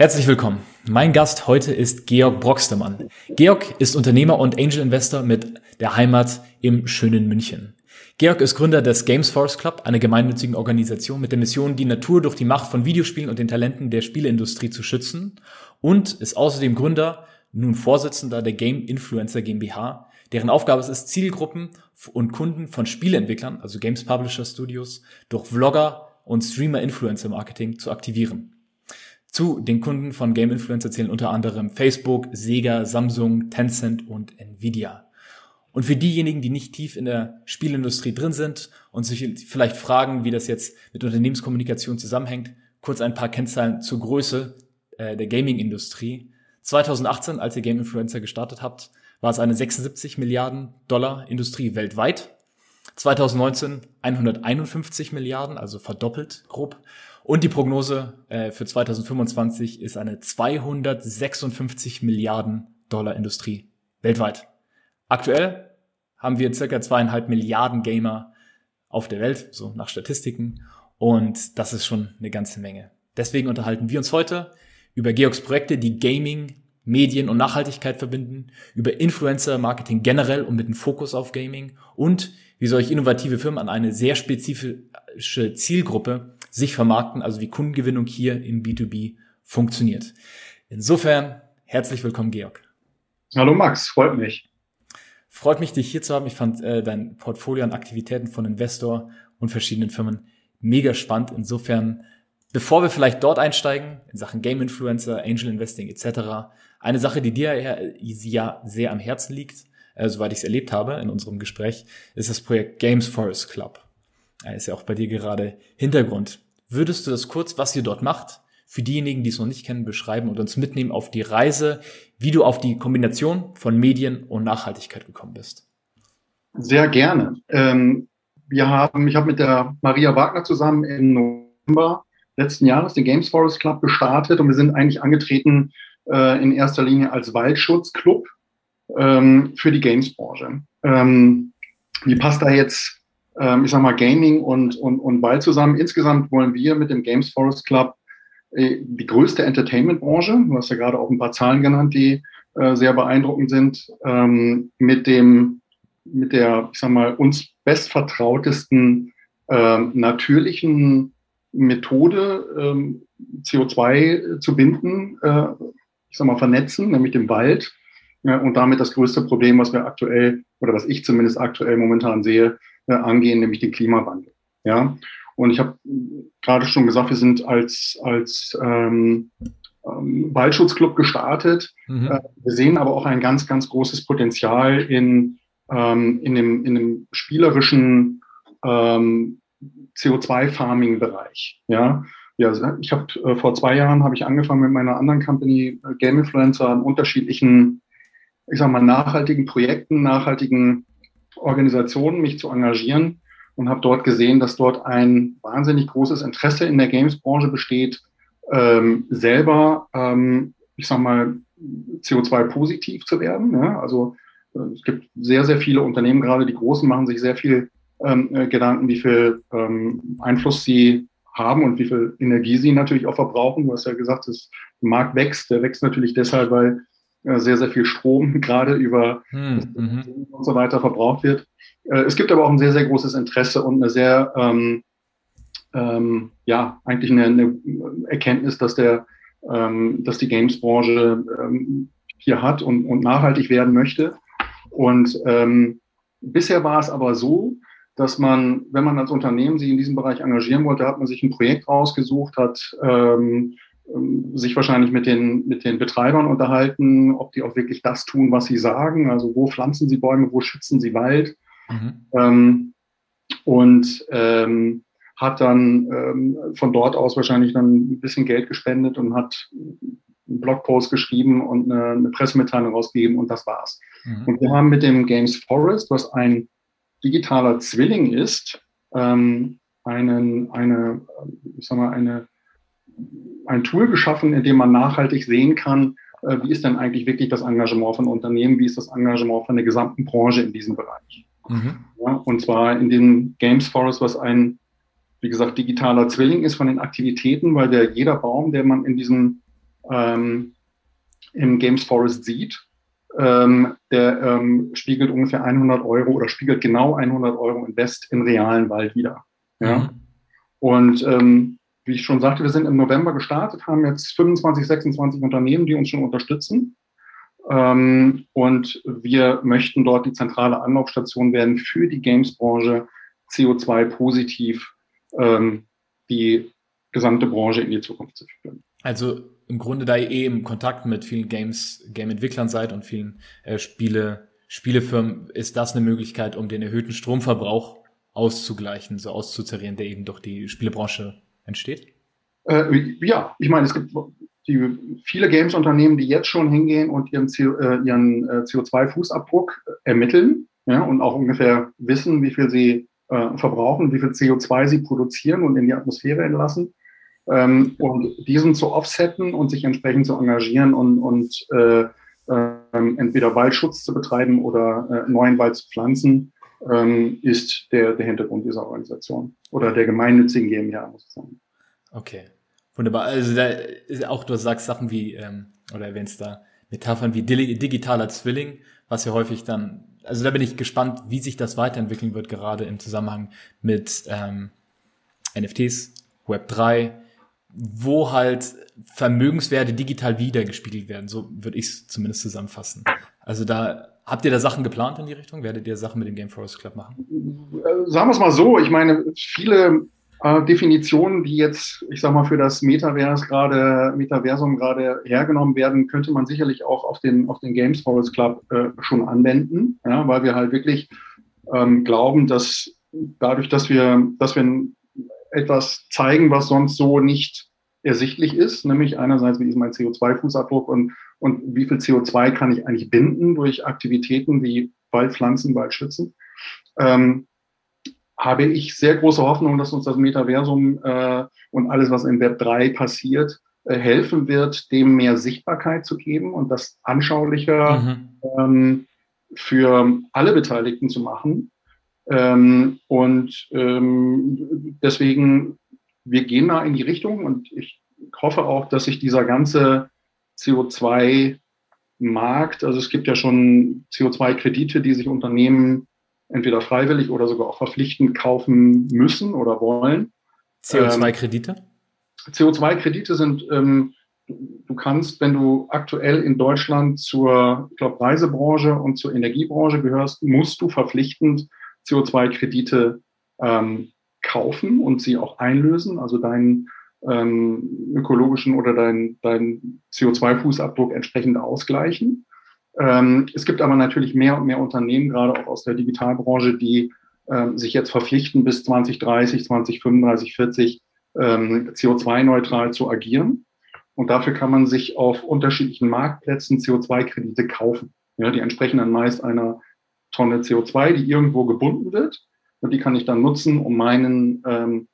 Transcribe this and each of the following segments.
Herzlich willkommen. Mein Gast heute ist Georg Brockstermann. Georg ist Unternehmer und Angel Investor mit der Heimat im schönen München. Georg ist Gründer des Games Force Club, einer gemeinnützigen Organisation mit der Mission, die Natur durch die Macht von Videospielen und den Talenten der Spieleindustrie zu schützen und ist außerdem Gründer, nun Vorsitzender der Game Influencer GmbH, deren Aufgabe es ist, Zielgruppen und Kunden von Spieleentwicklern, also Games Publisher Studios, durch Vlogger und Streamer Influencer Marketing zu aktivieren. Zu den Kunden von Game Influencer zählen unter anderem Facebook, Sega, Samsung, Tencent und Nvidia. Und für diejenigen, die nicht tief in der Spielindustrie drin sind und sich vielleicht fragen, wie das jetzt mit Unternehmenskommunikation zusammenhängt, kurz ein paar Kennzahlen zur Größe äh, der Gaming-Industrie. 2018, als ihr Game Influencer gestartet habt, war es eine 76 Milliarden Dollar Industrie weltweit. 2019 151 Milliarden, also verdoppelt grob. Und die Prognose äh, für 2025 ist eine 256 Milliarden Dollar Industrie weltweit. Aktuell haben wir circa zweieinhalb Milliarden Gamer auf der Welt, so nach Statistiken. Und das ist schon eine ganze Menge. Deswegen unterhalten wir uns heute über Georgs Projekte, die Gaming, Medien und Nachhaltigkeit verbinden, über Influencer-Marketing generell und mit dem Fokus auf Gaming und wie solche innovative Firmen an eine sehr spezifische Zielgruppe sich vermarkten, also wie Kundengewinnung hier im B2B funktioniert. Insofern herzlich willkommen, Georg. Hallo Max, freut mich. Freut mich, dich hier zu haben. Ich fand äh, dein Portfolio an Aktivitäten von Investor und verschiedenen Firmen mega spannend. Insofern, bevor wir vielleicht dort einsteigen, in Sachen Game Influencer, Angel Investing etc., eine Sache, die dir ja sehr am Herzen liegt, äh, soweit ich es erlebt habe in unserem Gespräch, ist das Projekt Games Forest Club. Ist ja auch bei dir gerade Hintergrund. Würdest du das kurz, was ihr dort macht, für diejenigen, die es noch nicht kennen, beschreiben und uns mitnehmen auf die Reise, wie du auf die Kombination von Medien und Nachhaltigkeit gekommen bist? Sehr gerne. Ähm, wir haben, ich habe mit der Maria Wagner zusammen im November letzten Jahres den Games Forest Club gestartet und wir sind eigentlich angetreten äh, in erster Linie als Waldschutzclub ähm, für die Games-Branche. Ähm, wie passt da jetzt ähm, ich sag mal, Gaming und, und, und Ball zusammen. Insgesamt wollen wir mit dem Games Forest Club äh, die größte Entertainment-Branche, du hast ja gerade auch ein paar Zahlen genannt, die äh, sehr beeindruckend sind, ähm, mit dem, mit der, ich sag mal, uns bestvertrautesten äh, natürlichen Methode, ähm, CO2 zu binden, äh, ich sag mal, vernetzen, nämlich dem Wald. Ja, und damit das größte Problem, was wir aktuell oder was ich zumindest aktuell momentan sehe, äh, angehen, nämlich den Klimawandel. Ja, und ich habe gerade schon gesagt, wir sind als als ähm, ähm, Waldschutzclub gestartet. Mhm. Äh, wir sehen aber auch ein ganz ganz großes Potenzial in ähm, in dem in dem spielerischen ähm, CO2-Farming-Bereich. Ja, ja, ich habe äh, vor zwei Jahren habe ich angefangen mit meiner anderen Company äh, Game Influencer an unterschiedlichen, ich sag mal nachhaltigen Projekten, nachhaltigen Organisationen mich zu engagieren und habe dort gesehen, dass dort ein wahnsinnig großes Interesse in der Games-Branche besteht, ähm, selber, ähm, ich sag mal, CO2-positiv zu werden. Ja? Also äh, es gibt sehr, sehr viele Unternehmen, gerade die Großen, machen sich sehr viel ähm, äh, Gedanken, wie viel ähm, Einfluss sie haben und wie viel Energie sie natürlich auch verbrauchen. Du hast ja gesagt, das Markt wächst. Der wächst natürlich deshalb, weil sehr, sehr viel Strom gerade über hm, mhm. und so weiter verbraucht wird. Äh, es gibt aber auch ein sehr, sehr großes Interesse und eine sehr, ähm, ähm, ja, eigentlich eine, eine, Erkenntnis, dass der, ähm, dass die Games-Branche ähm, hier hat und, und nachhaltig werden möchte. Und ähm, bisher war es aber so, dass man, wenn man als Unternehmen sich in diesem Bereich engagieren wollte, hat man sich ein Projekt rausgesucht, hat ähm, sich wahrscheinlich mit den, mit den Betreibern unterhalten, ob die auch wirklich das tun, was sie sagen. Also wo pflanzen sie Bäume, wo schützen sie Wald. Mhm. Ähm, und ähm, hat dann ähm, von dort aus wahrscheinlich dann ein bisschen Geld gespendet und hat einen Blogpost geschrieben und eine, eine Pressemitteilung rausgegeben und das war's. Mhm. Und wir haben mit dem Games Forest, was ein digitaler Zwilling ist, ähm, einen, eine, ich sag mal, eine, ein Tool geschaffen, in dem man nachhaltig sehen kann, äh, wie ist denn eigentlich wirklich das Engagement von Unternehmen, wie ist das Engagement von der gesamten Branche in diesem Bereich. Mhm. Ja, und zwar in dem Games Forest, was ein, wie gesagt, digitaler Zwilling ist von den Aktivitäten, weil der jeder Baum, der man in diesem ähm, im Games Forest sieht, ähm, der ähm, spiegelt ungefähr 100 Euro oder spiegelt genau 100 Euro Invest im realen Wald wieder. Ja? Mhm. Und ähm, wie ich schon sagte, wir sind im November gestartet, haben jetzt 25, 26 Unternehmen, die uns schon unterstützen. Ähm, und wir möchten dort die zentrale Anlaufstation werden für die Games-Branche, CO2 positiv ähm, die gesamte Branche in die Zukunft zu führen. Also im Grunde, da ihr eh im Kontakt mit vielen Games, Game-Entwicklern seid und vielen äh, Spiele, Spielefirmen, ist das eine Möglichkeit, um den erhöhten Stromverbrauch auszugleichen, so auszutarieren, der eben durch die Spielebranche entsteht? Äh, ja, ich meine, es gibt die, viele Games-Unternehmen, die jetzt schon hingehen und ihren, CO, äh, ihren äh, CO2-Fußabdruck ermitteln ja, und auch ungefähr wissen, wie viel sie äh, verbrauchen, wie viel CO2 sie produzieren und in die Atmosphäre entlassen. Ähm, und diesen zu offsetten und sich entsprechend zu engagieren und, und äh, äh, entweder Waldschutz zu betreiben oder äh, neuen Wald zu pflanzen, ähm, ist der, der Hintergrund dieser Organisation oder der gemeinnützigen GmbH, muss ich sagen. Okay, wunderbar. Also da ist auch, du sagst Sachen wie, ähm, oder erwähnst da Metaphern wie digitaler Zwilling, was ja häufig dann, also da bin ich gespannt, wie sich das weiterentwickeln wird, gerade im Zusammenhang mit ähm, NFTs, Web 3, wo halt Vermögenswerte digital wiedergespiegelt werden. So würde ich es zumindest zusammenfassen. Also da habt ihr da Sachen geplant in die Richtung? Werdet ihr Sachen mit dem Game Forest Club machen? Äh, sagen wir es mal so. Ich meine, viele äh, Definitionen, die jetzt, ich sag mal, für das Metaverse gerade, Metaversum gerade hergenommen werden, könnte man sicherlich auch auf den, auf den Games Forest Club äh, schon anwenden, ja, weil wir halt wirklich ähm, glauben, dass dadurch, dass wir, dass wir etwas zeigen, was sonst so nicht ersichtlich ist, nämlich einerseits, wie ist mein CO2-Fußabdruck und, und wie viel CO2 kann ich eigentlich binden durch Aktivitäten wie Waldpflanzen, Waldschützen, ähm, habe ich sehr große Hoffnung, dass uns das Metaversum äh, und alles, was in Web 3 passiert, äh, helfen wird, dem mehr Sichtbarkeit zu geben und das anschaulicher mhm. ähm, für alle Beteiligten zu machen. Ähm, und ähm, deswegen, wir gehen da in die Richtung und ich hoffe auch, dass sich dieser ganze CO2-Markt, also es gibt ja schon CO2-Kredite, die sich Unternehmen entweder freiwillig oder sogar auch verpflichtend kaufen müssen oder wollen. CO2-Kredite? Ähm, CO2-Kredite sind, ähm, du kannst, wenn du aktuell in Deutschland zur, ich glaube, Reisebranche und zur Energiebranche gehörst, musst du verpflichtend CO2-Kredite ähm, kaufen und sie auch einlösen, also deinen ähm, ökologischen oder deinen dein CO2-Fußabdruck entsprechend ausgleichen. Ähm, es gibt aber natürlich mehr und mehr Unternehmen, gerade auch aus der Digitalbranche, die ähm, sich jetzt verpflichten, bis 2030, 2035, 40 ähm, CO2-neutral zu agieren. Und dafür kann man sich auf unterschiedlichen Marktplätzen CO2-Kredite kaufen. Ja, die entsprechen dann meist einer Tonne CO2, die irgendwo gebunden wird. Und die kann ich dann nutzen, um meinen ähm,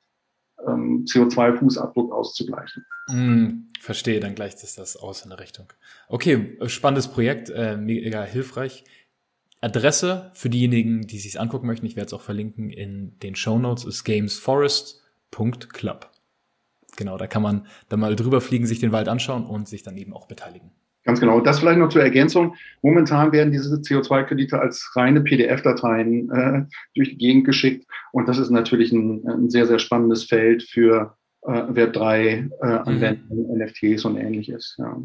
ähm, CO2-Fußabdruck auszugleichen. Mm, verstehe, dann gleicht es das aus in der Richtung. Okay, spannendes Projekt, äh, mega hilfreich. Adresse für diejenigen, die sich angucken möchten, ich werde es auch verlinken in den Show Notes, ist gamesforest.club. Genau, da kann man dann mal drüber fliegen, sich den Wald anschauen und sich dann eben auch beteiligen. Ganz genau. Das vielleicht noch zur Ergänzung. Momentan werden diese CO2-Kredite als reine PDF-Dateien äh, durch die Gegend geschickt. Und das ist natürlich ein, ein sehr, sehr spannendes Feld für äh, Web3-Anwendungen, äh, mhm. NFTs und ähnliches. Ja.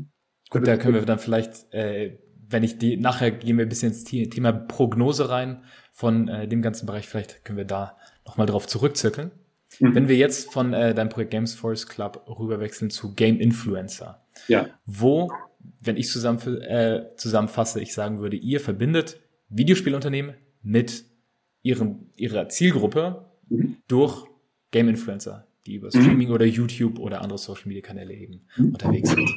Gut, da können wir dann vielleicht, äh, wenn ich die, nachher gehen wir ein bisschen ins Thema Prognose rein von äh, dem ganzen Bereich. Vielleicht können wir da nochmal drauf zurückzirkeln. Mhm. Wenn wir jetzt von äh, deinem Projekt Games Force Club rüberwechseln zu Game Influencer. Ja. Wo wenn ich zusammen, äh, zusammenfasse, ich sagen würde, ihr verbindet Videospielunternehmen mit ihrem, ihrer Zielgruppe mhm. durch Game-Influencer, die über Streaming mhm. oder YouTube oder andere Social-Media-Kanäle eben mhm. unterwegs sind.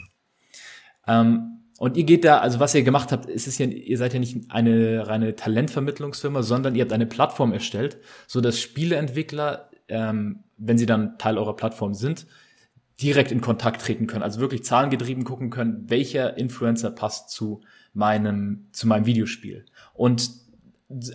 Ähm, und ihr geht da, also was ihr gemacht habt, ist es ja, ihr seid ja nicht eine reine Talentvermittlungsfirma, sondern ihr habt eine Plattform erstellt, so dass Spieleentwickler, ähm, wenn sie dann Teil eurer Plattform sind, direkt in Kontakt treten können, also wirklich zahlengetrieben gucken können, welcher Influencer passt zu meinem, zu meinem Videospiel. Und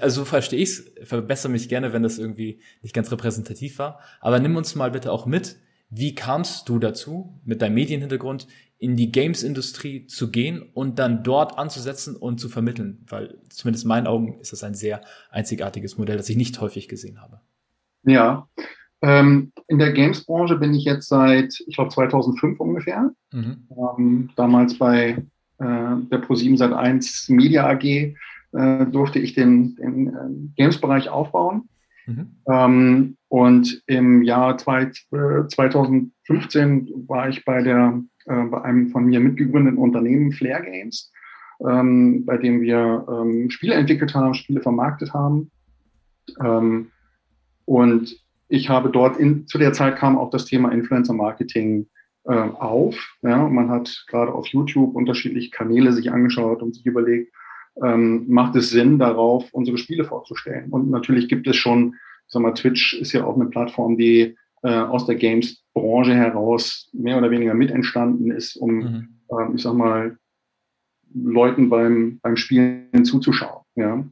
also so verstehe ich's, verbessere mich gerne, wenn das irgendwie nicht ganz repräsentativ war. Aber nimm uns mal bitte auch mit, wie kamst du dazu, mit deinem Medienhintergrund in die Games-Industrie zu gehen und dann dort anzusetzen und zu vermitteln? Weil zumindest in meinen Augen ist das ein sehr einzigartiges Modell, das ich nicht häufig gesehen habe. Ja, ähm, in der Games-Branche bin ich jetzt seit, ich glaube, 2005 ungefähr. Mhm. Ähm, damals bei äh, der Pro7 Sat1 Media AG äh, durfte ich den, den äh, Games-Bereich aufbauen. Mhm. Ähm, und im Jahr zwei, 2015 äh, war ich bei, der, äh, bei einem von mir mitgegründeten Unternehmen Flair Games, ähm, bei dem wir ähm, Spiele entwickelt haben, Spiele vermarktet haben. Ähm, und ich habe dort in, zu der Zeit kam auch das Thema Influencer Marketing äh, auf. Ja, man hat gerade auf YouTube unterschiedliche Kanäle sich angeschaut und sich überlegt, ähm, macht es Sinn, darauf unsere Spiele vorzustellen. Und natürlich gibt es schon, sag mal, Twitch ist ja auch eine Plattform, die äh, aus der Games-Branche heraus mehr oder weniger mit entstanden ist, um, mhm. äh, ich sag mal, Leuten beim, beim Spielen zuzuschauen. Ja.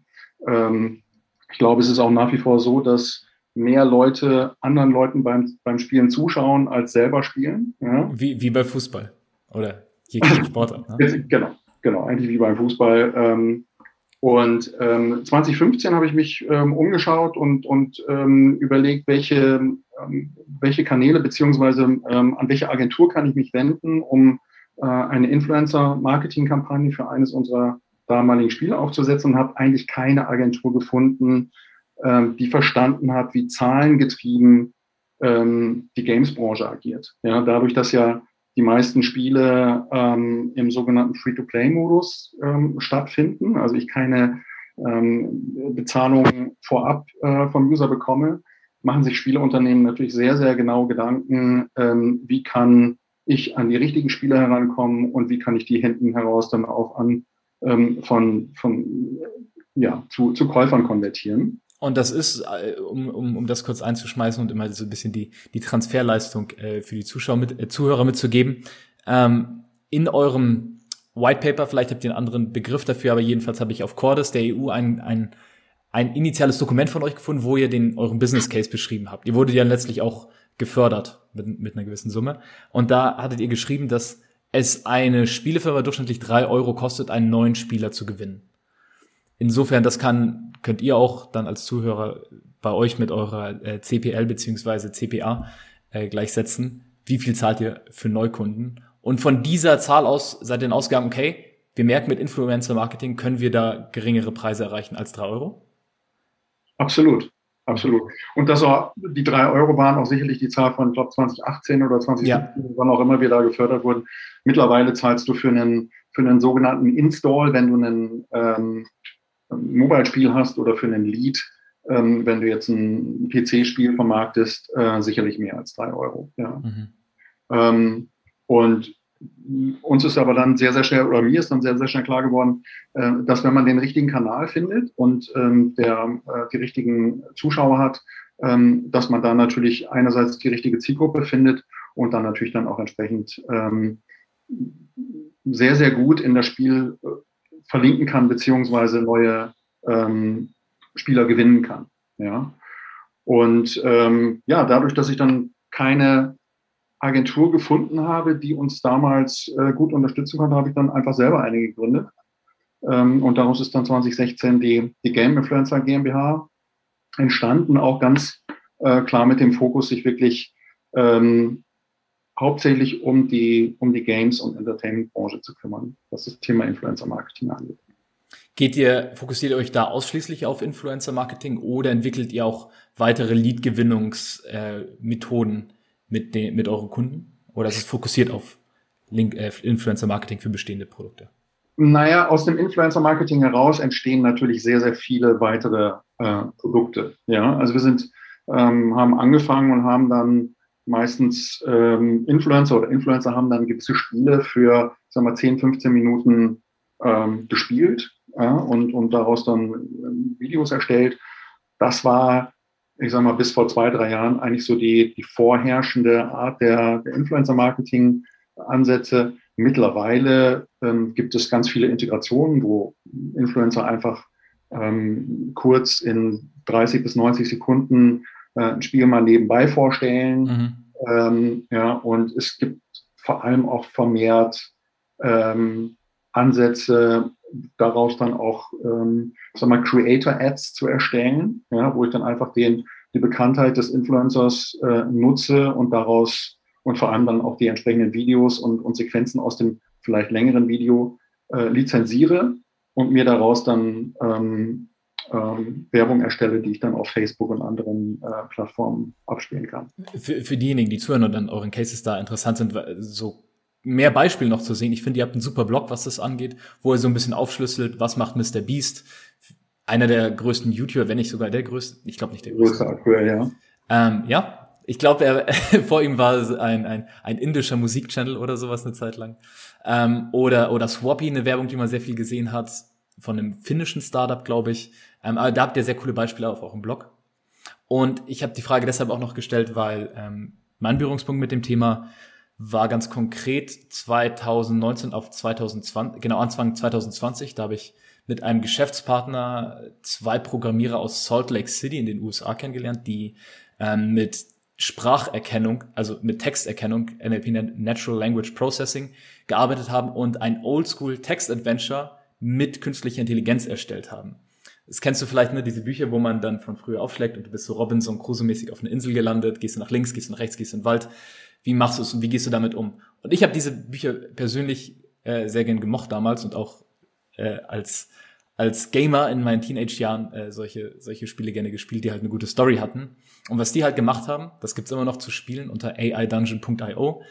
Ähm, ich glaube, es ist auch nach wie vor so, dass mehr Leute anderen Leuten beim, beim Spielen zuschauen, als selber spielen. Ja. Wie, wie bei Fußball oder jegliche Sportart. Ne? genau, genau, eigentlich wie beim Fußball. Ähm, und ähm, 2015 habe ich mich ähm, umgeschaut und, und ähm, überlegt, welche, ähm, welche Kanäle beziehungsweise ähm, an welche Agentur kann ich mich wenden, um äh, eine Influencer-Marketing-Kampagne für eines unserer damaligen Spiele aufzusetzen und habe eigentlich keine Agentur gefunden, ähm, die verstanden hat, wie zahlengetrieben ähm, die Games-Branche agiert. Ja, dadurch, dass ja die meisten Spiele ähm, im sogenannten Free-to-Play-Modus ähm, stattfinden, also ich keine ähm, Bezahlung vorab äh, vom User bekomme, machen sich Spieleunternehmen natürlich sehr, sehr genau Gedanken, ähm, wie kann ich an die richtigen Spiele herankommen und wie kann ich die hinten heraus dann auch an ähm, von, von ja, zu, zu Käufern konvertieren. Und das ist, äh, um, um, um das kurz einzuschmeißen und immer so ein bisschen die, die Transferleistung äh, für die Zuschauer mit, äh, Zuhörer mitzugeben. Ähm, in eurem White Paper, vielleicht habt ihr einen anderen Begriff dafür, aber jedenfalls habe ich auf Cordes der EU ein, ein, ein initiales Dokument von euch gefunden, wo ihr den euren Business Case beschrieben habt. Ihr wurdet ja letztlich auch gefördert mit, mit einer gewissen Summe. Und da hattet ihr geschrieben, dass es eine Spielefirma durchschnittlich drei Euro kostet, einen neuen Spieler zu gewinnen. Insofern, das kann, könnt ihr auch dann als Zuhörer bei euch mit eurer äh, CPL beziehungsweise CPA äh, gleichsetzen. Wie viel zahlt ihr für Neukunden? Und von dieser Zahl aus seid ihr dann ausgegangen, okay, wir merken mit Influencer Marketing können wir da geringere Preise erreichen als drei Euro? Absolut, absolut. Und das auch, die drei Euro waren auch sicherlich die Zahl von, ich glaube, 2018 oder 2017, ja. wann auch immer wir da gefördert wurden. Mittlerweile zahlst du für einen, für einen sogenannten Install, wenn du einen, ähm, Mobile-Spiel hast oder für einen Lead, ähm, wenn du jetzt ein PC-Spiel vermarktest, äh, sicherlich mehr als drei Euro. Ja. Mhm. Ähm, und uns ist aber dann sehr, sehr schnell, oder mir ist dann sehr, sehr schnell klar geworden, äh, dass wenn man den richtigen Kanal findet und ähm, der äh, die richtigen Zuschauer hat, ähm, dass man da natürlich einerseits die richtige Zielgruppe findet und dann natürlich dann auch entsprechend ähm, sehr, sehr gut in das Spiel äh, verlinken kann, beziehungsweise neue ähm, Spieler gewinnen kann. Ja. Und ähm, ja, dadurch, dass ich dann keine Agentur gefunden habe, die uns damals äh, gut unterstützen konnte, habe ich dann einfach selber eine gegründet. Ähm, und daraus ist dann 2016 die, die Game Influencer GmbH entstanden, auch ganz äh, klar mit dem Fokus, sich wirklich ähm, hauptsächlich um die, um die Games- und Entertainment-Branche zu kümmern, was das Thema Influencer-Marketing angeht. Geht ihr, fokussiert ihr euch da ausschließlich auf Influencer-Marketing oder entwickelt ihr auch weitere Lead-Gewinnungsmethoden mit, den, mit euren Kunden? Oder ist es fokussiert auf Link, äh, Influencer-Marketing für bestehende Produkte? Naja, aus dem Influencer-Marketing heraus entstehen natürlich sehr, sehr viele weitere äh, Produkte. Ja, also wir sind ähm, haben angefangen und haben dann meistens ähm, Influencer oder Influencer haben dann gewisse Spiele für, sagen wir, 10, 15 Minuten ähm, gespielt ja, und, und daraus dann ähm, Videos erstellt. Das war, ich sag mal, bis vor zwei, drei Jahren eigentlich so die, die vorherrschende Art der, der Influencer-Marketing-Ansätze. Mittlerweile ähm, gibt es ganz viele Integrationen, wo Influencer einfach ähm, kurz in 30 bis 90 Sekunden äh, ein Spiel mal nebenbei vorstellen. Mhm. Ähm, ja, und es gibt vor allem auch vermehrt ähm, Ansätze, daraus dann auch, ähm, sag mal, Creator-Ads zu erstellen, ja, wo ich dann einfach den, die Bekanntheit des Influencers äh, nutze und daraus und vor allem dann auch die entsprechenden Videos und, und Sequenzen aus dem vielleicht längeren Video äh, lizenziere und mir daraus dann ähm, ähm, Werbung erstelle, die ich dann auf Facebook und anderen äh, Plattformen abspielen kann. Für, für diejenigen, die zuhören und dann euren Cases da interessant sind, so mehr Beispiele noch zu sehen. Ich finde, ihr habt einen super Blog, was das angeht, wo ihr so ein bisschen aufschlüsselt, was macht Mr. Beast. Einer der größten YouTuber, wenn nicht sogar der größte. Ich glaube nicht der größte. Größer aktuell, ja. Ähm, ja, ich glaube, er vor ihm war ein, ein, ein indischer Musikchannel oder sowas eine Zeit lang. Ähm, oder, oder Swappy, eine Werbung, die man sehr viel gesehen hat, von einem finnischen Startup, glaube ich. Ähm, aber da habt ihr sehr coole Beispiele auf eurem Blog. Und ich habe die Frage deshalb auch noch gestellt, weil ähm, mein Berührungspunkt mit dem Thema war ganz konkret 2019 auf 2020, genau Anfang 2020, da habe ich mit einem Geschäftspartner zwei Programmierer aus Salt Lake City in den USA kennengelernt, die ähm, mit Spracherkennung, also mit Texterkennung, NLP Natural Language Processing, gearbeitet haben und ein Oldschool Text Adventure mit künstlicher Intelligenz erstellt haben. Das kennst du vielleicht, ne, diese Bücher, wo man dann von früher aufschlägt und du bist so Robinson Crusoe-mäßig auf eine Insel gelandet, gehst du nach links, gehst du nach rechts, gehst du in den Wald wie machst du es und wie gehst du damit um? Und ich habe diese Bücher persönlich äh, sehr gern gemocht damals und auch äh, als als Gamer in meinen Teenage-Jahren äh, solche, solche Spiele gerne gespielt, die halt eine gute Story hatten. Und was die halt gemacht haben, das gibt's immer noch zu spielen unter aidungeon.io.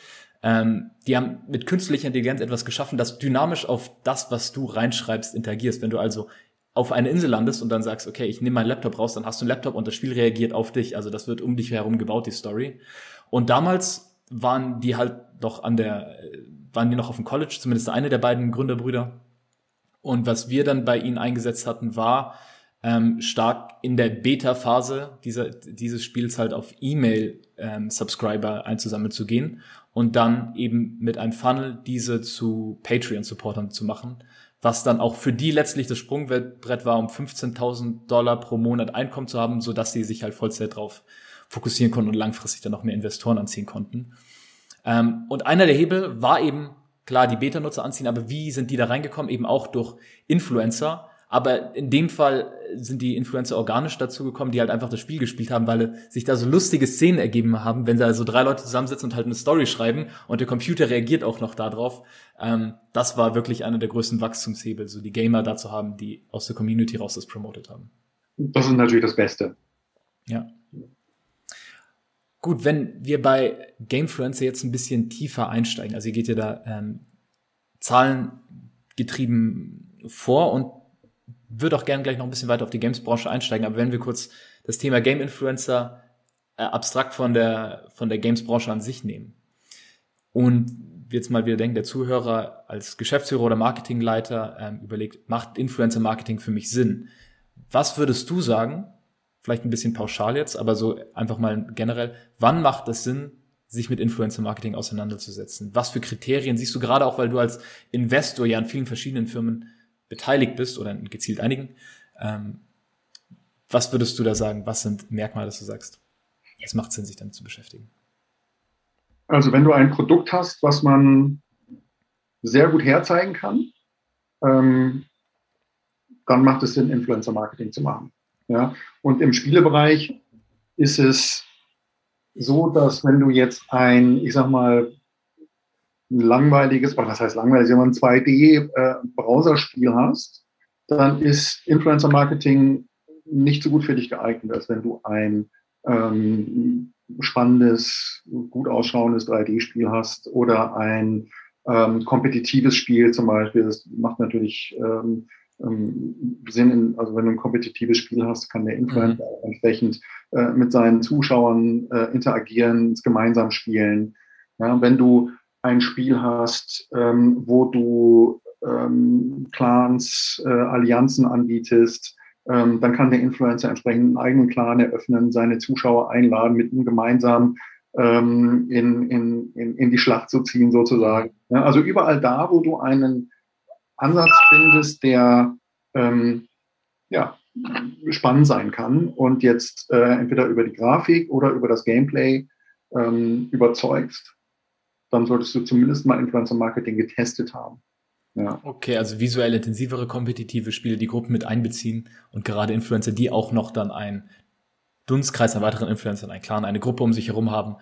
Ähm, die haben mit künstlicher Intelligenz etwas geschaffen, das dynamisch auf das, was du reinschreibst, interagierst. Wenn du also auf eine Insel landest und dann sagst, okay, ich nehme meinen Laptop raus, dann hast du einen Laptop und das Spiel reagiert auf dich. Also das wird um dich herum gebaut, die Story. Und damals waren die halt noch an der, waren die noch auf dem College, zumindest eine der beiden Gründerbrüder. Und was wir dann bei ihnen eingesetzt hatten, war ähm, stark in der Beta-Phase dieser, dieses Spiels halt auf E-Mail-Subscriber ähm, einzusammeln zu gehen und dann eben mit einem Funnel diese zu Patreon-Supportern zu machen, was dann auch für die letztlich das Sprungbrett war, um 15.000 Dollar pro Monat Einkommen zu haben, so dass sie sich halt Vollzeit drauf fokussieren konnten und langfristig dann noch mehr Investoren anziehen konnten. Ähm, und einer der Hebel war eben, klar, die Beta-Nutzer anziehen, aber wie sind die da reingekommen? Eben auch durch Influencer. Aber in dem Fall sind die Influencer organisch dazu gekommen, die halt einfach das Spiel gespielt haben, weil sich da so lustige Szenen ergeben haben, wenn da so drei Leute zusammensitzen und halt eine Story schreiben und der Computer reagiert auch noch darauf. Ähm, das war wirklich einer der größten Wachstumshebel, so die Gamer dazu haben, die aus der Community raus das promotet haben. Das ist natürlich das Beste. Ja. Gut, wenn wir bei Gamefluencer jetzt ein bisschen tiefer einsteigen, also ihr geht ja da ähm, zahlengetrieben vor und würde auch gerne gleich noch ein bisschen weiter auf die Games-Branche einsteigen, aber wenn wir kurz das Thema Game-Influencer äh, abstrakt von der, von der Games-Branche an sich nehmen und jetzt mal wieder denken, der Zuhörer als Geschäftsführer oder Marketingleiter ähm, überlegt, macht Influencer-Marketing für mich Sinn? Was würdest du sagen, vielleicht ein bisschen pauschal jetzt, aber so einfach mal generell, wann macht es Sinn, sich mit Influencer Marketing auseinanderzusetzen? Was für Kriterien siehst du gerade auch, weil du als Investor ja an vielen verschiedenen Firmen beteiligt bist oder gezielt einigen? Ähm, was würdest du da sagen? Was sind Merkmale, dass du sagst? Es macht Sinn, sich damit zu beschäftigen. Also wenn du ein Produkt hast, was man sehr gut herzeigen kann, ähm, dann macht es Sinn, Influencer Marketing zu machen. Ja? Und im Spielebereich ist es so, dass wenn du jetzt ein, ich sag mal, ein langweiliges, oder was heißt langweilig, wenn man ein 2D-Browserspiel äh, hast, dann ist Influencer Marketing nicht so gut für dich geeignet, als wenn du ein ähm, spannendes, gut ausschauendes 3D-Spiel hast oder ein ähm, kompetitives Spiel zum Beispiel. Das macht natürlich ähm, ähm, sind, in, also wenn du ein kompetitives Spiel hast, kann der Influencer mhm. entsprechend äh, mit seinen Zuschauern äh, interagieren, gemeinsam spielen. Ja, wenn du ein Spiel hast, ähm, wo du ähm, Clans, äh, Allianzen anbietest, ähm, dann kann der Influencer entsprechend einen eigenen Clan eröffnen, seine Zuschauer einladen, mit ihm gemeinsam ähm, in, in, in, in die Schlacht zu ziehen, sozusagen. Ja, also überall da, wo du einen Ansatz findest, der ähm, ja, spannend sein kann und jetzt äh, entweder über die Grafik oder über das Gameplay ähm, überzeugst, dann solltest du zumindest mal Influencer Marketing getestet haben. Ja. Okay, also visuell intensivere kompetitive Spiele, die Gruppen mit einbeziehen und gerade Influencer, die auch noch dann ein Dunstkreis an weiteren Influencern, ein Clan, eine Gruppe um sich herum haben,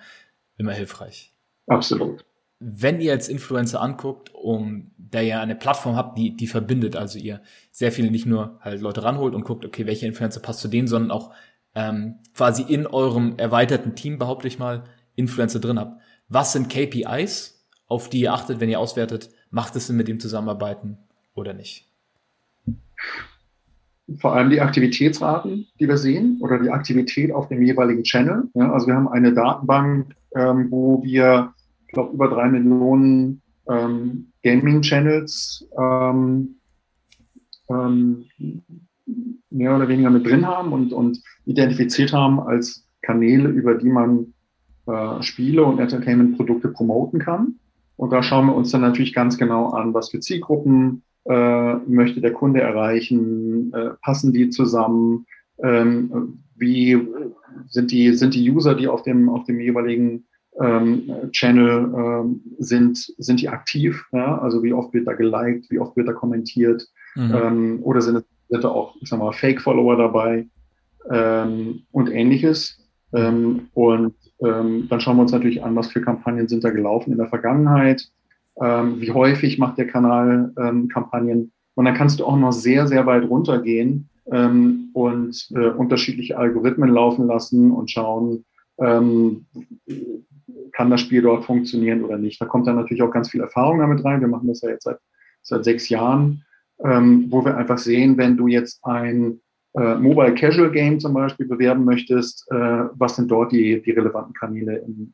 immer hilfreich. Absolut. Wenn ihr als Influencer anguckt, um da ihr eine Plattform habt, die, die verbindet, also ihr sehr viele nicht nur halt Leute ranholt und guckt, okay, welcher Influencer passt zu denen, sondern auch ähm, quasi in eurem erweiterten Team, behaupte ich mal, Influencer drin habt. Was sind KPIs, auf die ihr achtet, wenn ihr auswertet, macht es Sinn, mit ihm zusammenarbeiten oder nicht? Vor allem die Aktivitätsraten, die wir sehen, oder die Aktivität auf dem jeweiligen Channel. Ja, also wir haben eine Datenbank, ähm, wo wir, ich glaube, über drei Millionen ähm, Gaming-Channels ähm, ähm, mehr oder weniger mit drin haben und, und identifiziert haben als Kanäle, über die man äh, Spiele und Entertainment-Produkte promoten kann. Und da schauen wir uns dann natürlich ganz genau an, was für Zielgruppen äh, möchte der Kunde erreichen, äh, passen die zusammen, ähm, wie sind die, sind die User, die auf dem, auf dem jeweiligen ähm, Channel ähm, sind, sind die aktiv, ja? also wie oft wird da geliked, wie oft wird da kommentiert mhm. ähm, oder sind, sind da auch, ich sag mal, Fake-Follower dabei ähm, und ähnliches. Ähm, und ähm, dann schauen wir uns natürlich an, was für Kampagnen sind da gelaufen in der Vergangenheit, ähm, wie häufig macht der Kanal ähm, Kampagnen. Und dann kannst du auch noch sehr, sehr weit runtergehen ähm, und äh, unterschiedliche Algorithmen laufen lassen und schauen, ähm, kann das Spiel dort funktionieren oder nicht. Da kommt dann natürlich auch ganz viel Erfahrung damit rein. Wir machen das ja jetzt seit, seit sechs Jahren, ähm, wo wir einfach sehen, wenn du jetzt ein äh, Mobile Casual Game zum Beispiel bewerben möchtest, äh, was sind dort die, die relevanten Kanäle in,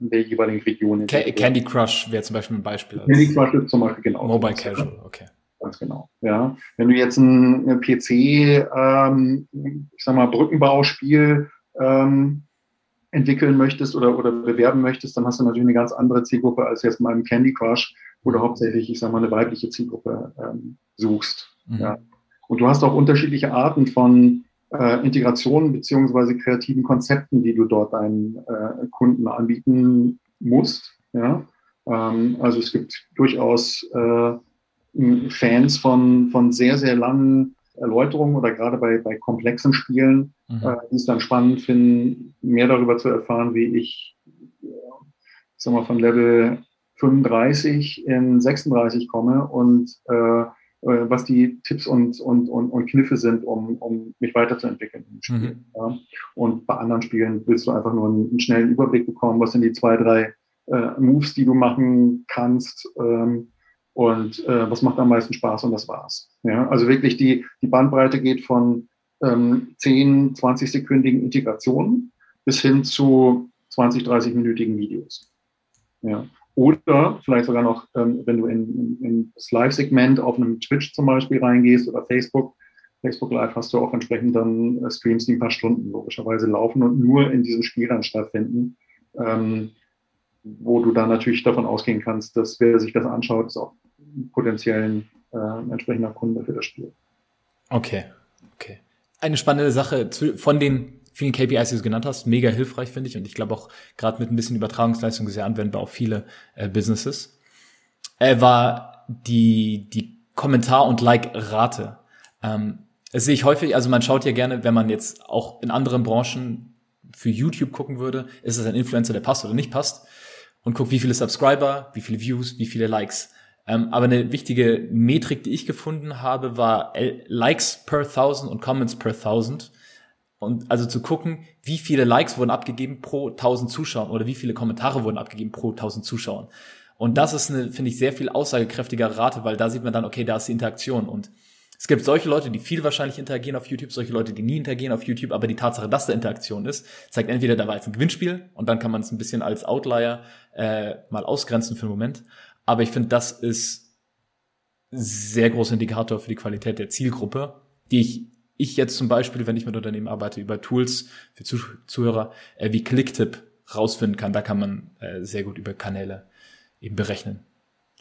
in der jeweiligen Region? Ca Candy Crush wäre zum Beispiel ein Beispiel. Candy Crush ist zum Beispiel genau. Mobile Casual, okay. Ganz genau. Ja, wenn du jetzt ein PC, ähm, ich sag mal Brückenbauspiel ähm, entwickeln möchtest oder, oder bewerben möchtest, dann hast du natürlich eine ganz andere Zielgruppe als jetzt mal im Candy Crush, wo du hauptsächlich, ich sag mal, eine weibliche Zielgruppe ähm, suchst. Mhm. Ja. Und du hast auch unterschiedliche Arten von äh, Integrationen beziehungsweise kreativen Konzepten, die du dort deinen äh, Kunden anbieten musst. Ja? Ähm, also es gibt durchaus äh, Fans von, von sehr, sehr langen Erläuterungen oder gerade bei, bei komplexen Spielen, mhm. äh, die es dann spannend finden, mehr darüber zu erfahren, wie ich, ich sag mal, von Level 35 in 36 komme und äh, äh, was die Tipps und, und, und, und Kniffe sind, um, um mich weiterzuentwickeln im Spiel. Mhm. Ja. Und bei anderen Spielen willst du einfach nur einen, einen, schnellen Überblick bekommen, was sind die zwei, drei äh, Moves, die du machen kannst ähm, und äh, was macht am meisten Spaß und das war's. Ja. Also wirklich die, die Bandbreite geht von ähm, 10, 20 sekündigen Integrationen bis hin zu 20, 30-minütigen Videos. Ja. Oder vielleicht sogar noch, ähm, wenn du in, in das Live-Segment auf einem Twitch zum Beispiel reingehst oder Facebook, Facebook Live hast du auch entsprechend dann äh, Streams, die ein paar Stunden logischerweise laufen und nur in diesem Spiel dann stattfinden, ähm, wo du dann natürlich davon ausgehen kannst, dass wer sich das anschaut, ist auch potenziell äh, entsprechender Kunde für das Spiel. Okay, okay. Eine spannende Sache zu, von den vielen KPIs, die du genannt hast, mega hilfreich, finde ich. Und ich glaube auch gerade mit ein bisschen Übertragungsleistung sehr anwendbar auf viele äh, Businesses. Äh, war die, die Kommentar- und Like-Rate. Ähm, das sehe ich häufig, also man schaut ja gerne, wenn man jetzt auch in anderen Branchen für YouTube gucken würde, ist es ein Influencer, der passt oder nicht passt und guckt, wie viele Subscriber, wie viele Views, wie viele Likes. Ähm, aber eine wichtige Metrik, die ich gefunden habe, war Likes per 1000 und Comments per 1000. Und also zu gucken, wie viele Likes wurden abgegeben pro 1000 Zuschauern oder wie viele Kommentare wurden abgegeben pro 1000 Zuschauern. Und das ist eine, finde ich, sehr viel aussagekräftiger Rate, weil da sieht man dann, okay, da ist die Interaktion. Und Es gibt solche Leute, die viel wahrscheinlich interagieren auf YouTube, solche Leute, die nie interagieren auf YouTube, aber die Tatsache, dass da Interaktion ist, zeigt entweder, da war jetzt ein Gewinnspiel und dann kann man es ein bisschen als Outlier äh, mal ausgrenzen für einen Moment. Aber ich finde, das ist sehr großer Indikator für die Qualität der Zielgruppe, die ich, ich jetzt zum Beispiel, wenn ich mit Unternehmen arbeite, über Tools für Zuhörer äh, wie Clicktip rausfinden kann. Da kann man äh, sehr gut über Kanäle eben berechnen,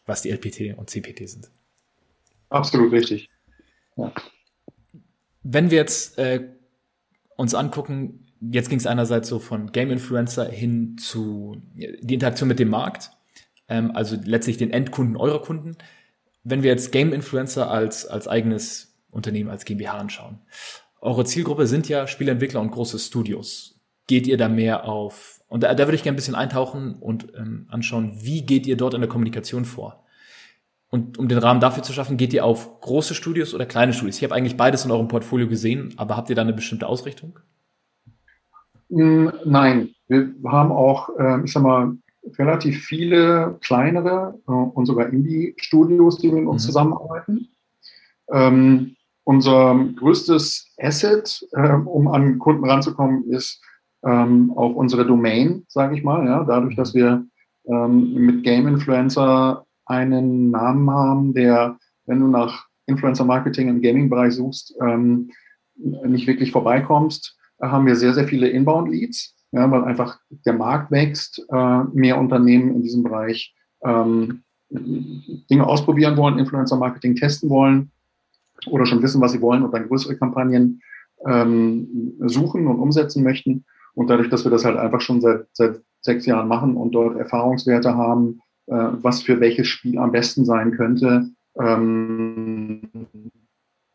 was die LPT und CPT sind. Absolut richtig. Ja. Wenn wir jetzt äh, uns angucken, jetzt ging es einerseits so von Game Influencer hin zu die Interaktion mit dem Markt, ähm, also letztlich den Endkunden eurer Kunden. Wenn wir jetzt Game Influencer als, als eigenes Unternehmen, als GmbH anschauen, eure Zielgruppe sind ja Spieleentwickler und große Studios. Geht ihr da mehr auf, und da, da würde ich gerne ein bisschen eintauchen und ähm, anschauen, wie geht ihr dort in der Kommunikation vor? Und um den Rahmen dafür zu schaffen, geht ihr auf große Studios oder kleine Studios? Ich habe eigentlich beides in eurem Portfolio gesehen, aber habt ihr da eine bestimmte Ausrichtung? Mm, nein, wir haben auch, ähm, ich sag mal, relativ viele kleinere äh, und sogar Indie-Studios, die mit uns mhm. zusammenarbeiten. Unser größtes Asset, äh, um an Kunden ranzukommen, ist ähm, auch unsere Domain, sage ich mal. Ja, dadurch, dass wir ähm, mit Game Influencer einen Namen haben, der, wenn du nach Influencer Marketing im Gaming-Bereich suchst, ähm, nicht wirklich vorbeikommst, haben wir sehr, sehr viele Inbound-Leads, ja, weil einfach der Markt wächst, äh, mehr Unternehmen in diesem Bereich ähm, Dinge ausprobieren wollen, Influencer Marketing testen wollen oder schon wissen, was sie wollen und dann größere Kampagnen ähm, suchen und umsetzen möchten. Und dadurch, dass wir das halt einfach schon seit, seit sechs Jahren machen und dort Erfahrungswerte haben, äh, was für welches Spiel am besten sein könnte, ähm,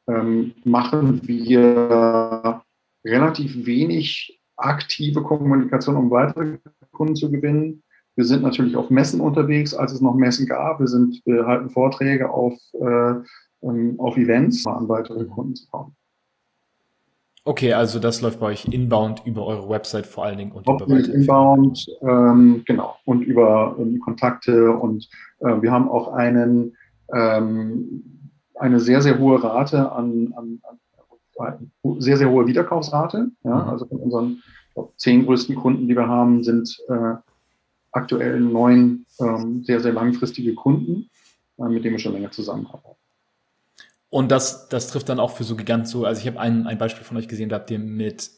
ähm, machen wir relativ wenig aktive Kommunikation, um weitere Kunden zu gewinnen. Wir sind natürlich auf Messen unterwegs, als es noch Messen gab. Wir sind, wir halten Vorträge auf, äh, ähm, auf Events, um an weitere Kunden zu kommen. Okay, also das läuft bei euch inbound über eure Website vor allen Dingen und über inbound, ähm, genau, und über ähm, Kontakte und äh, wir haben auch einen ähm, eine sehr sehr hohe Rate an, an, an sehr sehr hohe Wiederkaufsrate. Ja, mhm. also von unseren glaub, zehn größten Kunden, die wir haben, sind äh, aktuell neun ähm, sehr sehr langfristige Kunden, äh, mit denen wir schon länger zusammenarbeiten. Und das, das trifft dann auch für so Giganten so. Also ich habe ein, ein Beispiel von euch gesehen, da habt ihr mit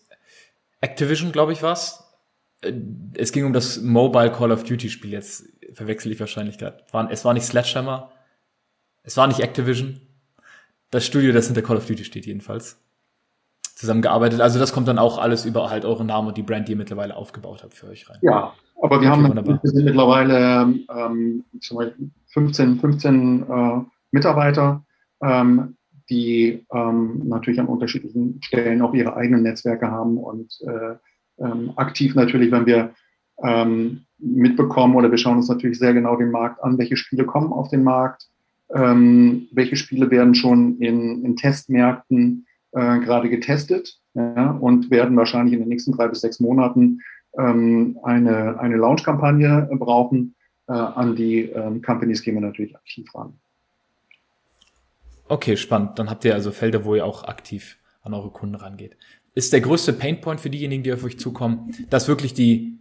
Activision, glaube ich, was. Äh, es ging um das Mobile Call of Duty Spiel. Jetzt verwechsel ich wahrscheinlich gerade. Es war nicht Sledgehammer. Es war nicht Activision. Das Studio, das hinter Call of Duty steht jedenfalls. Zusammengearbeitet. Also das kommt dann auch alles über halt eure Namen und die Brand, die ihr mittlerweile aufgebaut habt für euch rein. Ja, aber wir okay, haben wir sind mittlerweile ähm, 15, 15 äh, Mitarbeiter ähm, die ähm, natürlich an unterschiedlichen Stellen auch ihre eigenen Netzwerke haben und äh, ähm, aktiv natürlich, wenn wir ähm, mitbekommen oder wir schauen uns natürlich sehr genau den Markt an, welche Spiele kommen auf den Markt, ähm, welche Spiele werden schon in, in Testmärkten äh, gerade getestet ja, und werden wahrscheinlich in den nächsten drei bis sechs Monaten ähm, eine, eine Launch-Kampagne brauchen. Äh, an die Companies gehen wir natürlich aktiv ran. Okay, spannend. Dann habt ihr also Felder, wo ihr auch aktiv an eure Kunden rangeht. Ist der größte Painpoint für diejenigen, die auf euch zukommen, dass wirklich die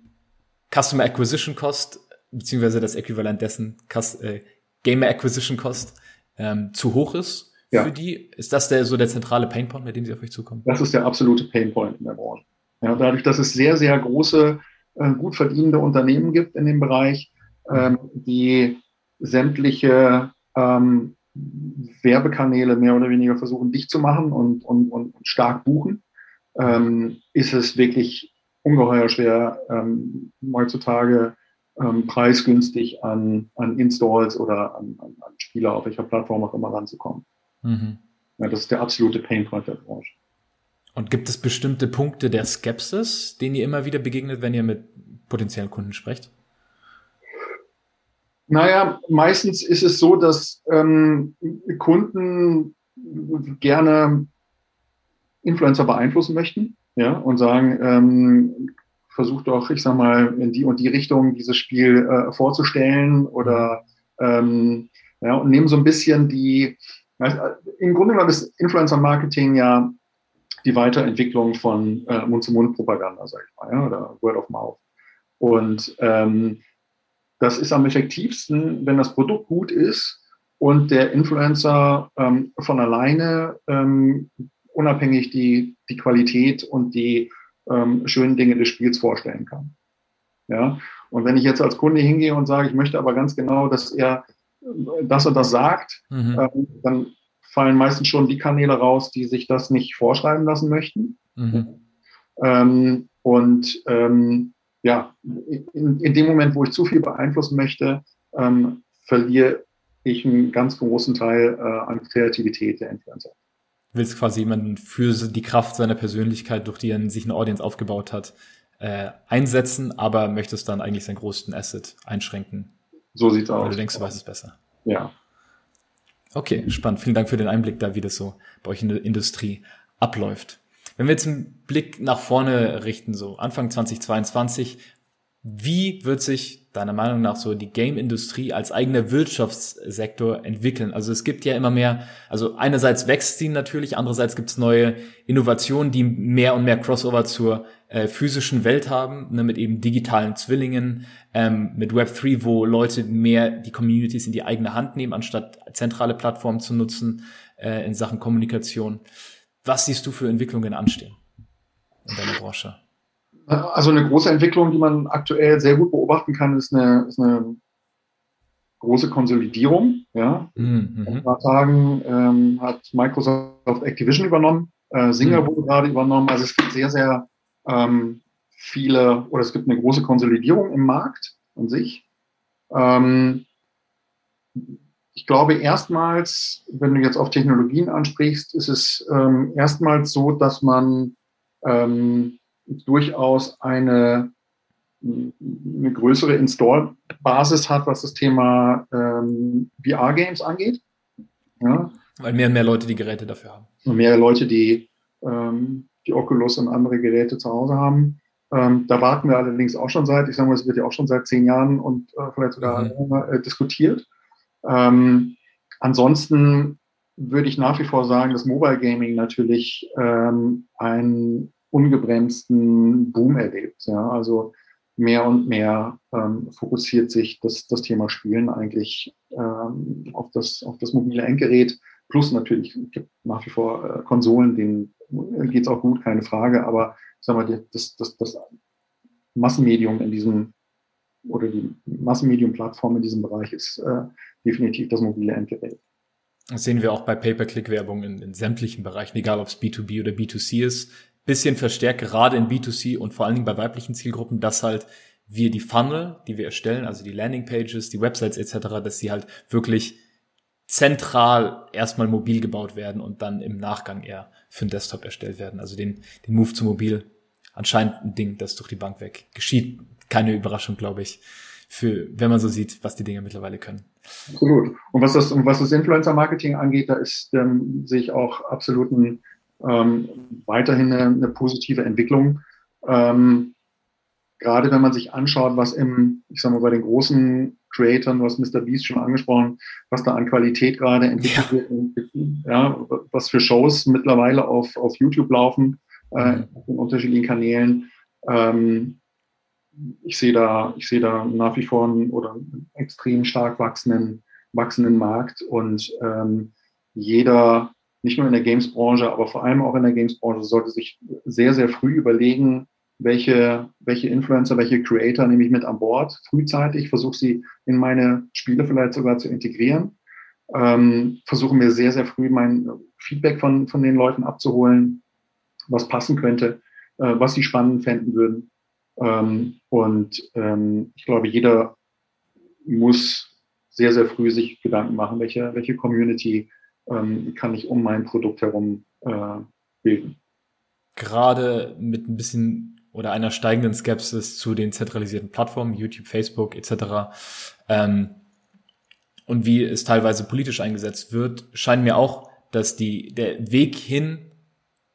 Customer Acquisition Cost beziehungsweise das Äquivalent dessen äh, Gamer Acquisition Cost ähm, zu hoch ist ja. für die? Ist das der so der zentrale Painpoint, mit dem sie auf euch zukommen? Das ist der absolute Painpoint in der Branche. Ja, dadurch, dass es sehr, sehr große, äh, gut verdienende Unternehmen gibt in dem Bereich, ähm, die sämtliche ähm, Werbekanäle mehr oder weniger versuchen dicht zu machen und, und, und stark buchen, ähm, ist es wirklich ungeheuer schwer, ähm, heutzutage ähm, preisgünstig an, an Installs oder an, an, an Spieler auf welcher Plattform auch immer ranzukommen. Mhm. Ja, das ist der absolute Painpoint der Branche. Und gibt es bestimmte Punkte der Skepsis, denen ihr immer wieder begegnet, wenn ihr mit potenziellen Kunden sprecht? Naja, meistens ist es so, dass ähm, Kunden gerne Influencer beeinflussen möchten ja, und sagen, ähm, versucht doch, ich sag mal, in die und die Richtung dieses Spiel äh, vorzustellen oder ähm, ja, und nehmen so ein bisschen die, Im Grunde genommen ist Influencer-Marketing ja die Weiterentwicklung von äh, Mund-zu-Mund-Propaganda, sag ich mal, ja, oder Word of Mouth. Und ähm, das ist am effektivsten, wenn das Produkt gut ist und der Influencer ähm, von alleine ähm, unabhängig die, die Qualität und die ähm, schönen Dinge des Spiels vorstellen kann. Ja, und wenn ich jetzt als Kunde hingehe und sage, ich möchte aber ganz genau, dass er das und das sagt, mhm. ähm, dann fallen meistens schon die Kanäle raus, die sich das nicht vorschreiben lassen möchten. Mhm. Ähm, und ähm, ja, in, in, dem Moment, wo ich zu viel beeinflussen möchte, ähm, verliere ich einen ganz großen Teil äh, an Kreativität der Influencer. Willst quasi jemanden für die Kraft seiner Persönlichkeit, durch die er sich eine Audience aufgebaut hat, äh, einsetzen, aber möchtest dann eigentlich seinen größten Asset einschränken. So sieht's aus. Weil du denkst, du weißt es besser. Ja. Okay, spannend. Vielen Dank für den Einblick da, wie das so bei euch in der Industrie abläuft. Wenn wir jetzt einen Blick nach vorne richten, so Anfang 2022, wie wird sich deiner Meinung nach so die Game-Industrie als eigener Wirtschaftssektor entwickeln? Also es gibt ja immer mehr, also einerseits wächst sie natürlich, andererseits gibt es neue Innovationen, die mehr und mehr Crossover zur äh, physischen Welt haben, ne, mit eben digitalen Zwillingen, ähm, mit Web3, wo Leute mehr die Communities in die eigene Hand nehmen, anstatt zentrale Plattformen zu nutzen äh, in Sachen Kommunikation. Was siehst du für Entwicklungen anstehen in deiner Branche? Also eine große Entwicklung, die man aktuell sehr gut beobachten kann, ist eine, ist eine große Konsolidierung. Ja. Mhm. In ein paar Tagen ähm, hat Microsoft Activision übernommen, äh, Singer mhm. wurde gerade übernommen. Also es gibt sehr, sehr ähm, viele, oder es gibt eine große Konsolidierung im Markt an sich. Ähm, ich glaube, erstmals, wenn du jetzt auf Technologien ansprichst, ist es ähm, erstmals so, dass man ähm, durchaus eine, eine größere Install-Basis hat, was das Thema ähm, VR-Games angeht. Ja. Weil mehr und mehr Leute die Geräte dafür haben. Und mehr Leute, die ähm, die Oculus und andere Geräte zu Hause haben. Ähm, da warten wir allerdings auch schon seit, ich sage mal, es wird ja auch schon seit zehn Jahren und äh, vielleicht sogar mhm. äh, diskutiert. Ähm, ansonsten würde ich nach wie vor sagen, dass Mobile Gaming natürlich ähm, ein ungebremsten Boom erlebt. Ja? Also mehr und mehr ähm, fokussiert sich das, das Thema Spielen eigentlich ähm, auf, das, auf das mobile Endgerät. Plus natürlich gibt nach wie vor äh, Konsolen, denen geht es auch gut, keine Frage. Aber sag mal, das, das, das Massenmedium in diesem oder die Massenmedium-Plattform in diesem Bereich ist äh, definitiv das mobile Endgerät. Das sehen wir auch bei Pay-per-Click-Werbung in, in sämtlichen Bereichen, egal ob es B2B oder B2C ist bisschen verstärkt, gerade in B2C und vor allen Dingen bei weiblichen Zielgruppen, dass halt wir die Funnel, die wir erstellen, also die Landingpages, die Websites etc., dass sie halt wirklich zentral erstmal mobil gebaut werden und dann im Nachgang eher für den Desktop erstellt werden. Also den, den Move zu mobil anscheinend ein Ding, das durch die Bank weg geschieht. Keine Überraschung, glaube ich, für, wenn man so sieht, was die Dinge mittlerweile können. Absolut. Und was das, und was das Influencer-Marketing angeht, da ist, ähm, sehe ich auch absoluten ähm, weiterhin eine, eine, positive Entwicklung. Ähm, gerade wenn man sich anschaut, was im, ich sag mal, bei den großen Creatoren, du hast Mr. Beast schon angesprochen, was da an Qualität gerade entwickelt ja. wird, ja, was für Shows mittlerweile auf, auf YouTube laufen, äh, mhm. in unterschiedlichen Kanälen. Ähm, ich sehe da, ich sehe da nach wie vor einen oder einen extrem stark wachsenden, wachsenden Markt und ähm, jeder nicht nur in der Games-Branche, aber vor allem auch in der Games-Branche sollte sich sehr, sehr früh überlegen, welche, welche Influencer, welche Creator nehme ich mit an Bord, frühzeitig, versuche sie in meine Spiele vielleicht sogar zu integrieren, ähm, versuche mir sehr, sehr früh mein Feedback von, von den Leuten abzuholen, was passen könnte, äh, was sie spannend fänden würden. Ähm, und ähm, ich glaube, jeder muss sehr, sehr früh sich Gedanken machen, welche, welche Community ähm, kann ich um mein Produkt herum äh, bilden. Gerade mit ein bisschen oder einer steigenden Skepsis zu den zentralisierten Plattformen, YouTube, Facebook etc. Ähm, und wie es teilweise politisch eingesetzt wird, scheint mir auch, dass die, der Weg hin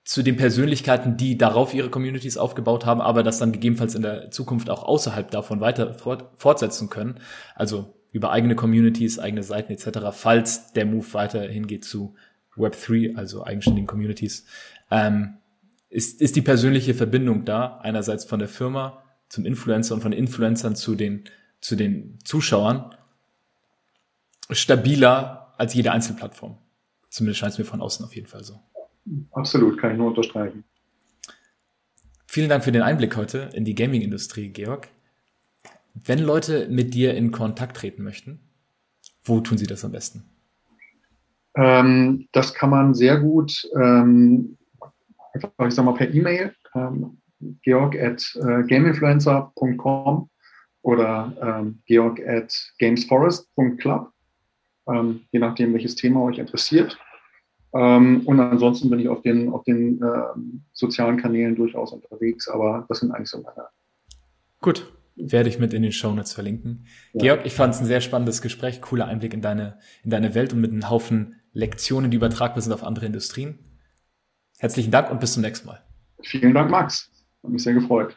zu den Persönlichkeiten, die darauf ihre Communities aufgebaut haben, aber das dann gegebenenfalls in der Zukunft auch außerhalb davon weiter fort, fortsetzen können. Also über eigene Communities, eigene Seiten etc., falls der Move weiterhin geht zu Web3, also eigenständigen Communities, ähm, ist, ist die persönliche Verbindung da, einerseits von der Firma zum Influencer und von Influencern zu den, zu den Zuschauern, stabiler als jede Einzelplattform. Zumindest scheint es mir von außen auf jeden Fall so. Absolut, kann ich nur unterstreichen. Vielen Dank für den Einblick heute in die Gaming-Industrie, Georg. Wenn Leute mit dir in Kontakt treten möchten, wo tun sie das am besten? Ähm, das kann man sehr gut, ähm, ich sag mal, per E-Mail, ähm, georg at äh, gameinfluencer.com oder ähm, georg at gamesforest.club, ähm, je nachdem, welches Thema euch interessiert. Ähm, und ansonsten bin ich auf den, auf den äh, sozialen Kanälen durchaus unterwegs, aber das sind eigentlich so meine. Gut, werde ich mit in den Shownotes verlinken. Ja. Georg, ich fand es ein sehr spannendes Gespräch, cooler Einblick in deine, in deine Welt und mit einem Haufen Lektionen, die übertragbar sind auf andere Industrien. Herzlichen Dank und bis zum nächsten Mal. Vielen Dank, Max. Hat mich sehr gefreut.